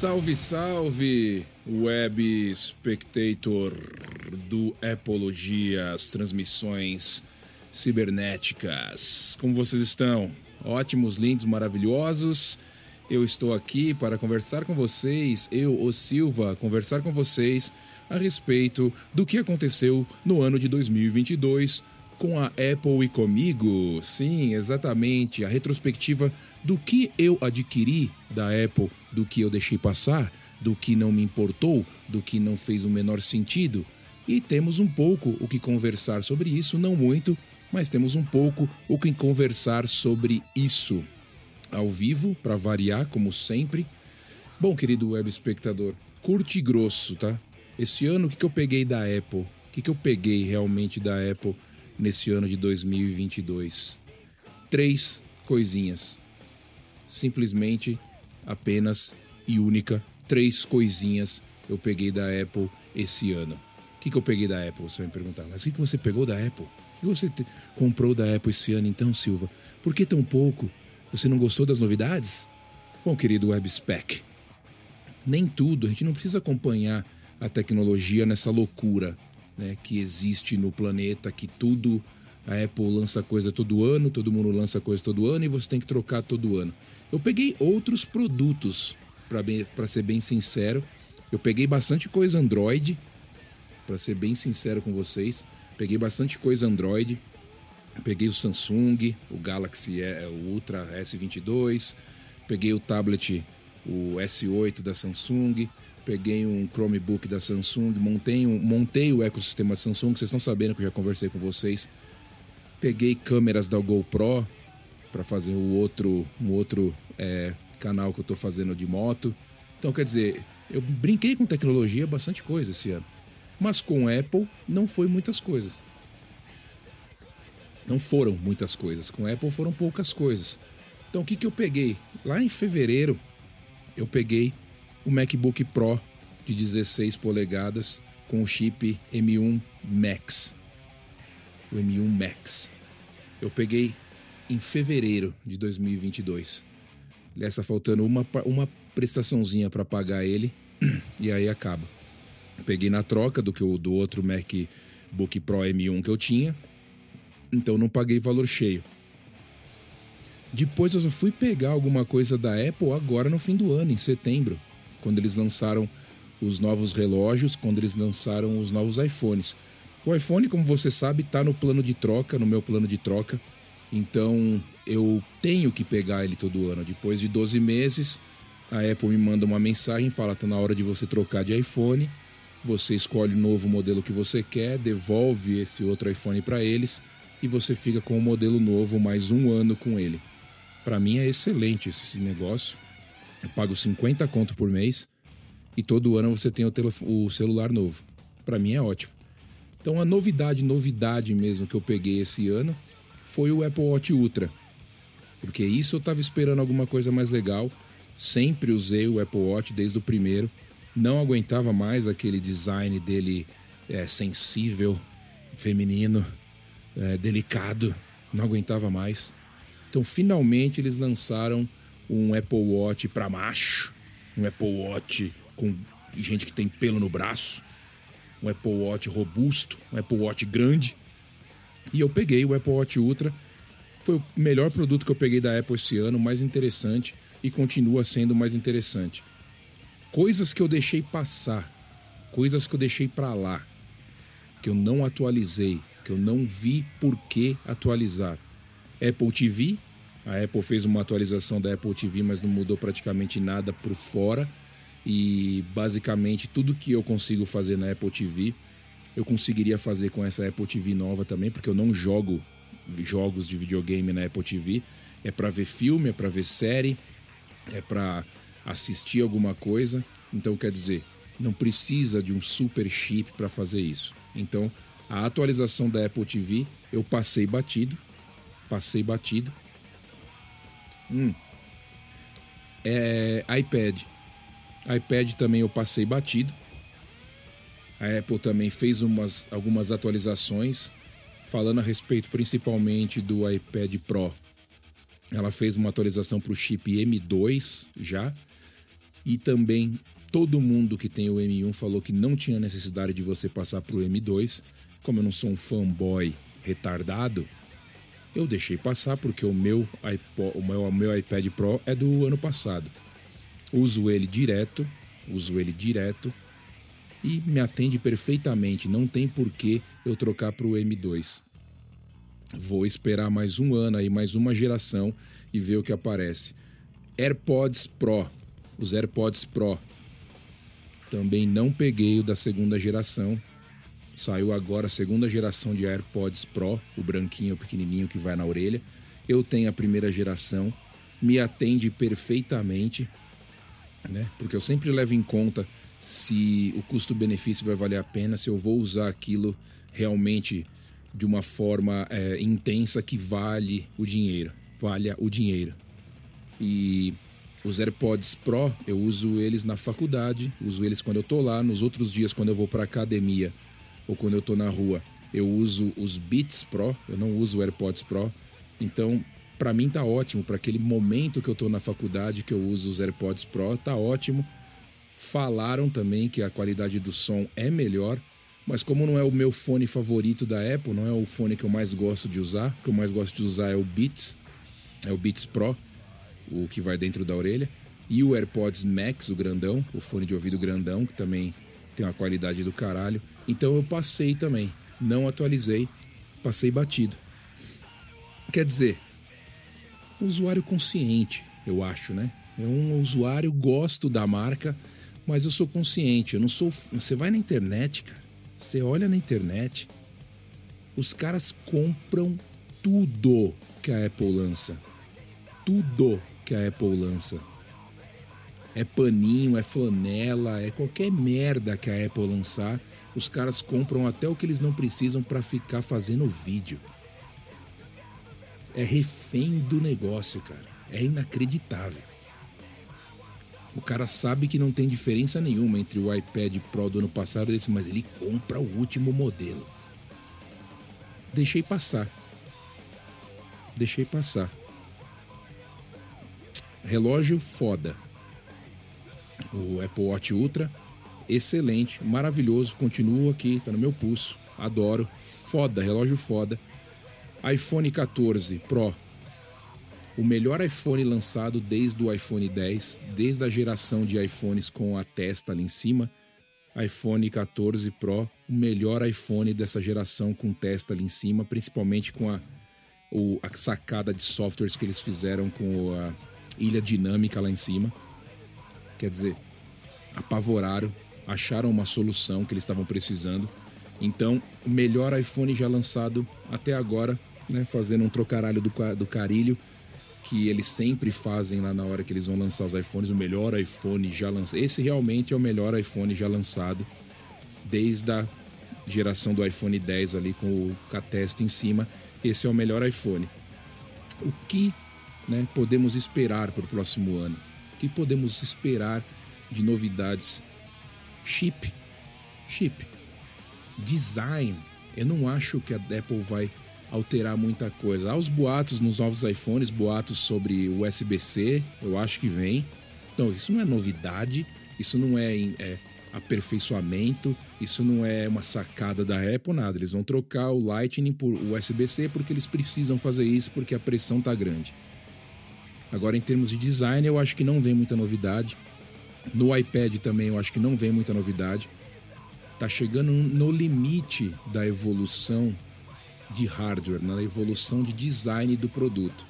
Salve, salve, web spectator do Epologia, as transmissões cibernéticas. Como vocês estão? Ótimos, lindos, maravilhosos. Eu estou aqui para conversar com vocês, eu, o Silva, conversar com vocês a respeito do que aconteceu no ano de 2022 com a Apple e comigo. Sim, exatamente, a retrospectiva do que eu adquiri da Apple, do que eu deixei passar, do que não me importou, do que não fez o menor sentido. E temos um pouco o que conversar sobre isso, não muito, mas temos um pouco o que conversar sobre isso. Ao vivo, para variar, como sempre. Bom, querido web espectador, curte grosso, tá? Esse ano, o que, que eu peguei da Apple? O que, que eu peguei realmente da Apple nesse ano de 2022? Três coisinhas. Simplesmente, apenas e única, três coisinhas eu peguei da Apple esse ano. O que, que eu peguei da Apple? Você vai me perguntar. Mas o que, que você pegou da Apple? O que você comprou da Apple esse ano, então, Silva? Por que tão pouco? Você não gostou das novidades? Bom, querido WebSpec, nem tudo, a gente não precisa acompanhar a tecnologia nessa loucura né, que existe no planeta, que tudo a Apple lança coisa todo ano, todo mundo lança coisa todo ano e você tem que trocar todo ano. Eu peguei outros produtos, para ser bem sincero. Eu peguei bastante coisa Android, para ser bem sincero com vocês. Peguei bastante coisa Android. Peguei o Samsung, o Galaxy é, o Ultra S22. Peguei o tablet, o S8 da Samsung peguei um Chromebook da Samsung, montei, um, montei o ecossistema da Samsung, vocês estão sabendo que eu já conversei com vocês. Peguei câmeras da GoPro para fazer o outro, um outro é, canal que eu estou fazendo de moto. Então, quer dizer, eu brinquei com tecnologia bastante coisa esse ano. Mas com Apple não foi muitas coisas. Não foram muitas coisas. Com Apple foram poucas coisas. Então o que, que eu peguei? Lá em fevereiro, eu peguei o MacBook Pro de 16 polegadas com o chip M1 Max. O M1 Max. Eu peguei em fevereiro de 2022. Aliás, está faltando uma, uma prestaçãozinha para pagar ele e aí acaba. Peguei na troca do que o do outro MacBook Pro M1 que eu tinha, então não paguei valor cheio. Depois eu só fui pegar alguma coisa da Apple agora no fim do ano, em setembro quando eles lançaram os novos relógios, quando eles lançaram os novos iPhones. O iPhone, como você sabe, está no plano de troca, no meu plano de troca. Então eu tenho que pegar ele todo ano. Depois de 12 meses, a Apple me manda uma mensagem e fala: está na hora de você trocar de iPhone. Você escolhe o novo modelo que você quer, devolve esse outro iPhone para eles e você fica com o modelo novo mais um ano com ele. Para mim é excelente esse negócio. Eu pago 50 conto por mês e todo ano você tem o, o celular novo. Para mim é ótimo. Então a novidade, novidade mesmo que eu peguei esse ano foi o Apple Watch Ultra. Porque isso eu estava esperando alguma coisa mais legal. Sempre usei o Apple Watch desde o primeiro. Não aguentava mais aquele design dele é, sensível, feminino, é, delicado. Não aguentava mais. Então finalmente eles lançaram um Apple Watch para macho, um Apple Watch com gente que tem pelo no braço, um Apple Watch robusto, um Apple Watch grande. E eu peguei o Apple Watch Ultra. Foi o melhor produto que eu peguei da Apple esse ano, mais interessante e continua sendo mais interessante. Coisas que eu deixei passar, coisas que eu deixei para lá, que eu não atualizei, que eu não vi por que atualizar. Apple TV, a Apple fez uma atualização da Apple TV, mas não mudou praticamente nada por fora. E basicamente tudo que eu consigo fazer na Apple TV, eu conseguiria fazer com essa Apple TV nova também, porque eu não jogo jogos de videogame na Apple TV. É para ver filme, é para ver série, é para assistir alguma coisa. Então quer dizer, não precisa de um super chip para fazer isso. Então, a atualização da Apple TV eu passei batido, passei batido Hum. É, iPad. iPad também eu passei batido. A Apple também fez umas, algumas atualizações, falando a respeito principalmente do iPad Pro. Ela fez uma atualização para o chip M2 já. E também todo mundo que tem o M1 falou que não tinha necessidade de você passar para o M2. Como eu não sou um fanboy retardado, eu deixei passar porque o meu, iPod, o meu, o meu iPad Pro é do ano passado. Uso ele direto, uso ele direto e me atende perfeitamente. Não tem por que eu trocar para o M2. Vou esperar mais um ano aí, mais uma geração e ver o que aparece. AirPods Pro, os AirPods Pro. Também não peguei o da segunda geração, Saiu agora a segunda geração de AirPods Pro, o branquinho, o pequenininho que vai na orelha. Eu tenho a primeira geração, me atende perfeitamente, né? Porque eu sempre levo em conta se o custo-benefício vai valer a pena, se eu vou usar aquilo realmente de uma forma é, intensa que vale o dinheiro, valha o dinheiro. E os AirPods Pro, eu uso eles na faculdade, uso eles quando eu tô lá, nos outros dias quando eu vou para academia, ou quando eu tô na rua, eu uso os Beats Pro, eu não uso o AirPods Pro. Então, para mim tá ótimo, para aquele momento que eu tô na faculdade que eu uso os AirPods Pro, tá ótimo. Falaram também que a qualidade do som é melhor, mas como não é o meu fone favorito da Apple, não é o fone que eu mais gosto de usar, o que eu mais gosto de usar é o Beats, é o Beats Pro, o que vai dentro da orelha, e o AirPods Max, o grandão, o fone de ouvido grandão, que também tem uma qualidade do caralho. Então eu passei também, não atualizei, passei batido. Quer dizer, usuário consciente, eu acho, né? É um usuário, gosto da marca, mas eu sou consciente. Eu não sou. Você vai na internet, cara. Você olha na internet, os caras compram tudo que a Apple lança. Tudo que a Apple lança. É paninho, é flanela, é qualquer merda que a Apple lançar os caras compram até o que eles não precisam para ficar fazendo vídeo. É refém do negócio, cara. É inacreditável. O cara sabe que não tem diferença nenhuma entre o iPad Pro do ano passado e esse, mas ele compra o último modelo. Deixei passar. Deixei passar. Relógio foda. O Apple Watch Ultra excelente, maravilhoso, continuo aqui, tá no meu pulso, adoro, foda, relógio foda. iPhone 14 Pro, o melhor iPhone lançado desde o iPhone 10, desde a geração de iPhones com a testa ali em cima. iPhone 14 Pro, o melhor iPhone dessa geração com testa ali em cima, principalmente com a, o, a sacada de softwares que eles fizeram com a ilha dinâmica lá em cima. Quer dizer, apavoraram, acharam uma solução que eles estavam precisando. Então, o melhor iPhone já lançado até agora, né, fazendo um trocaralho do, do carilho, que eles sempre fazem lá na hora que eles vão lançar os iPhones, o melhor iPhone já lançado. Esse realmente é o melhor iPhone já lançado, desde a geração do iPhone 10 ali com o catesta em cima. Esse é o melhor iPhone. O que né, podemos esperar para o próximo ano? Que podemos esperar de novidades Chip. Chip. Design. Eu não acho que a Apple vai alterar muita coisa. Há os boatos nos novos iPhones, boatos sobre USB-C, eu acho que vem. Então, isso não é novidade, isso não é, é, aperfeiçoamento, isso não é uma sacada da Apple, nada. Eles vão trocar o Lightning por USB-C porque eles precisam fazer isso, porque a pressão tá grande. Agora, em termos de design, eu acho que não vem muita novidade. No iPad também eu acho que não vem muita novidade. Tá chegando no limite da evolução de hardware, na evolução de design do produto.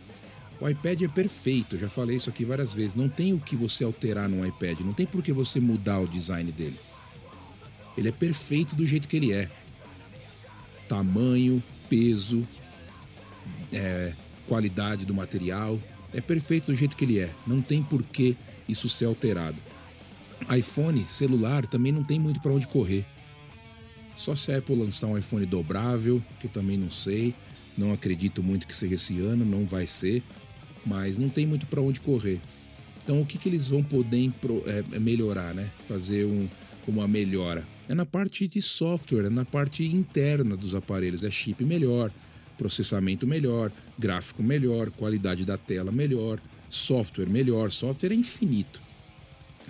O iPad é perfeito, já falei isso aqui várias vezes. Não tem o que você alterar no iPad, não tem por que você mudar o design dele. Ele é perfeito do jeito que ele é. Tamanho, peso, é, qualidade do material. É perfeito do jeito que ele é. Não tem por que isso ser alterado iPhone celular também não tem muito para onde correr. Só se a Apple lançar um iPhone dobrável, que eu também não sei, não acredito muito que seja esse ano, não vai ser, mas não tem muito para onde correr. Então o que, que eles vão poder é, melhorar, né? Fazer um, uma melhora? É na parte de software, é na parte interna dos aparelhos, é chip melhor, processamento melhor, gráfico melhor, qualidade da tela melhor, software melhor, software é infinito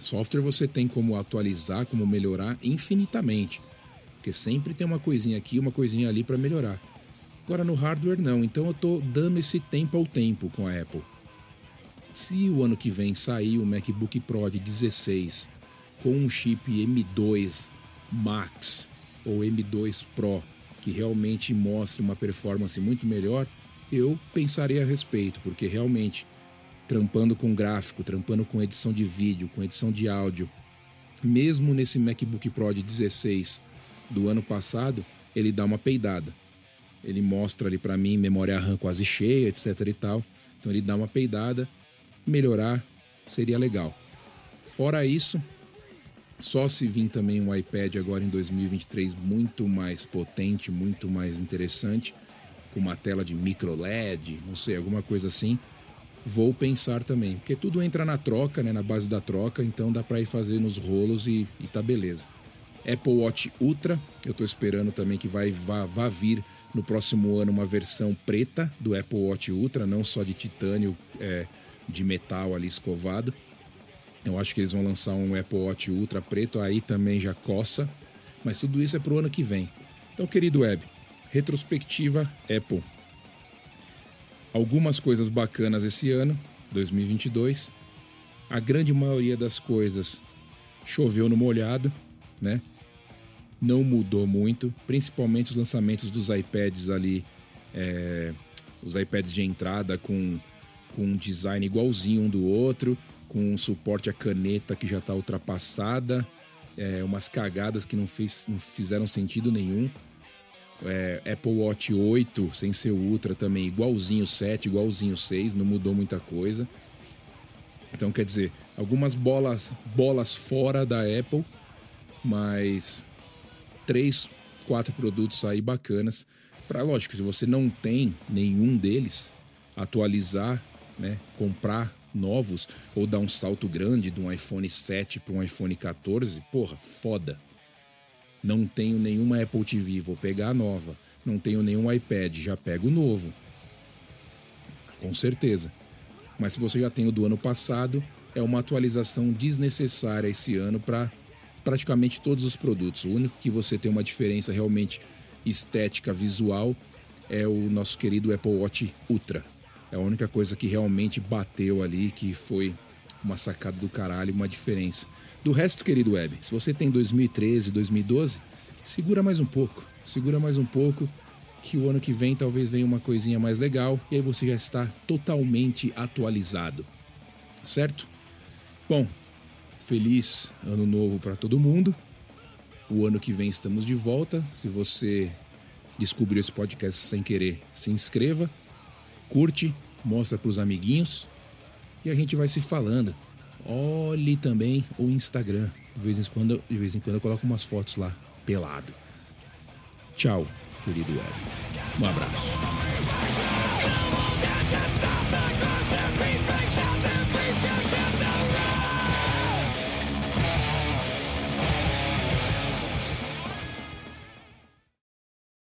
Software você tem como atualizar, como melhorar infinitamente. Porque sempre tem uma coisinha aqui, uma coisinha ali para melhorar. Agora no hardware não, então eu tô dando esse tempo ao tempo com a Apple. Se o ano que vem sair o MacBook Pro de 16 com um chip M2 Max ou M2 Pro que realmente mostre uma performance muito melhor, eu pensarei a respeito, porque realmente trampando com gráfico, trampando com edição de vídeo, com edição de áudio, mesmo nesse MacBook Pro de 16 do ano passado, ele dá uma peidada. Ele mostra ali para mim memória RAM quase cheia, etc e tal. Então ele dá uma peidada, melhorar seria legal. Fora isso, só se vir também um iPad agora em 2023 muito mais potente, muito mais interessante, com uma tela de micro LED, não sei, alguma coisa assim, vou pensar também, porque tudo entra na troca, né, na base da troca, então dá para ir fazer nos rolos e, e tá beleza. Apple Watch Ultra, eu estou esperando também que vai vá, vá vir no próximo ano uma versão preta do Apple Watch Ultra, não só de titânio, é, de metal ali escovado. Eu acho que eles vão lançar um Apple Watch Ultra preto, aí também já coça. Mas tudo isso é pro ano que vem. Então, querido Web, retrospectiva Apple. Algumas coisas bacanas esse ano, 2022. A grande maioria das coisas choveu no molhado, né? Não mudou muito, principalmente os lançamentos dos iPads ali, é, os iPads de entrada com, com um design igualzinho um do outro, com um suporte a caneta que já está ultrapassada, é, umas cagadas que não, fez, não fizeram sentido nenhum. É, Apple Watch 8 sem ser Ultra também, igualzinho 7, igualzinho 6, não mudou muita coisa. Então, quer dizer, algumas bolas, bolas fora da Apple, mas três, quatro produtos aí bacanas. Para lógico, se você não tem nenhum deles, atualizar, né, comprar novos ou dar um salto grande de um iPhone 7 para um iPhone 14, porra, foda. Não tenho nenhuma Apple TV, vou pegar a nova. Não tenho nenhum iPad, já pego o novo. Com certeza. Mas se você já tem o do ano passado, é uma atualização desnecessária esse ano para praticamente todos os produtos. O único que você tem uma diferença realmente estética, visual, é o nosso querido Apple Watch Ultra. É a única coisa que realmente bateu ali, que foi uma sacada do caralho, uma diferença. Do resto, querido Web, se você tem 2013, 2012, segura mais um pouco. Segura mais um pouco, que o ano que vem talvez venha uma coisinha mais legal e aí você já está totalmente atualizado. Certo? Bom, feliz ano novo para todo mundo. O ano que vem estamos de volta. Se você descobriu esse podcast sem querer, se inscreva, curte, mostra para os amiguinhos e a gente vai se falando. Olhe também o Instagram. De vez em quando, de vez em quando eu coloco umas fotos lá, pelado. Tchau, querido Web. Um abraço.